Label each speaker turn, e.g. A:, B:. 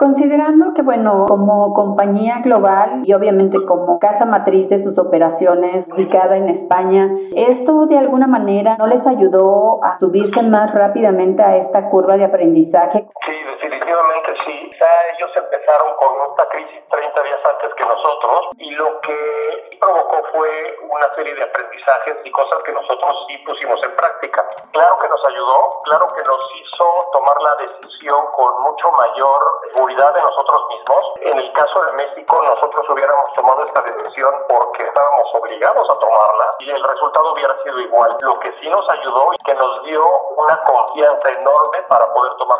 A: Considerando que, bueno, como compañía global y obviamente como casa matriz de sus operaciones ubicada en España, ¿esto de alguna manera no les ayudó a subirse más rápidamente a esta curva de aprendizaje?
B: Sí, definitivamente sí. Ya ellos empezaron con esta crisis 30 días antes nosotros y lo que provocó fue una serie de aprendizajes y cosas que nosotros sí pusimos en práctica. Claro que nos ayudó, claro que nos hizo tomar la decisión con mucho mayor seguridad de nosotros mismos. En el caso de México, nosotros hubiéramos tomado esta decisión porque estábamos obligados a tomarla y el resultado hubiera sido igual. Lo que sí nos ayudó y que nos dio una confianza enorme para poder tomar